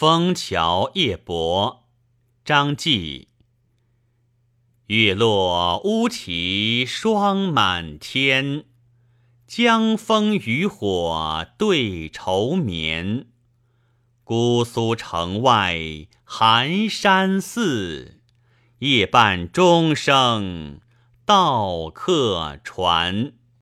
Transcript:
枫桥夜泊。张继。月落乌啼霜满天江枫渔火对愁眠。姑苏城外寒山寺夜半钟声到客船。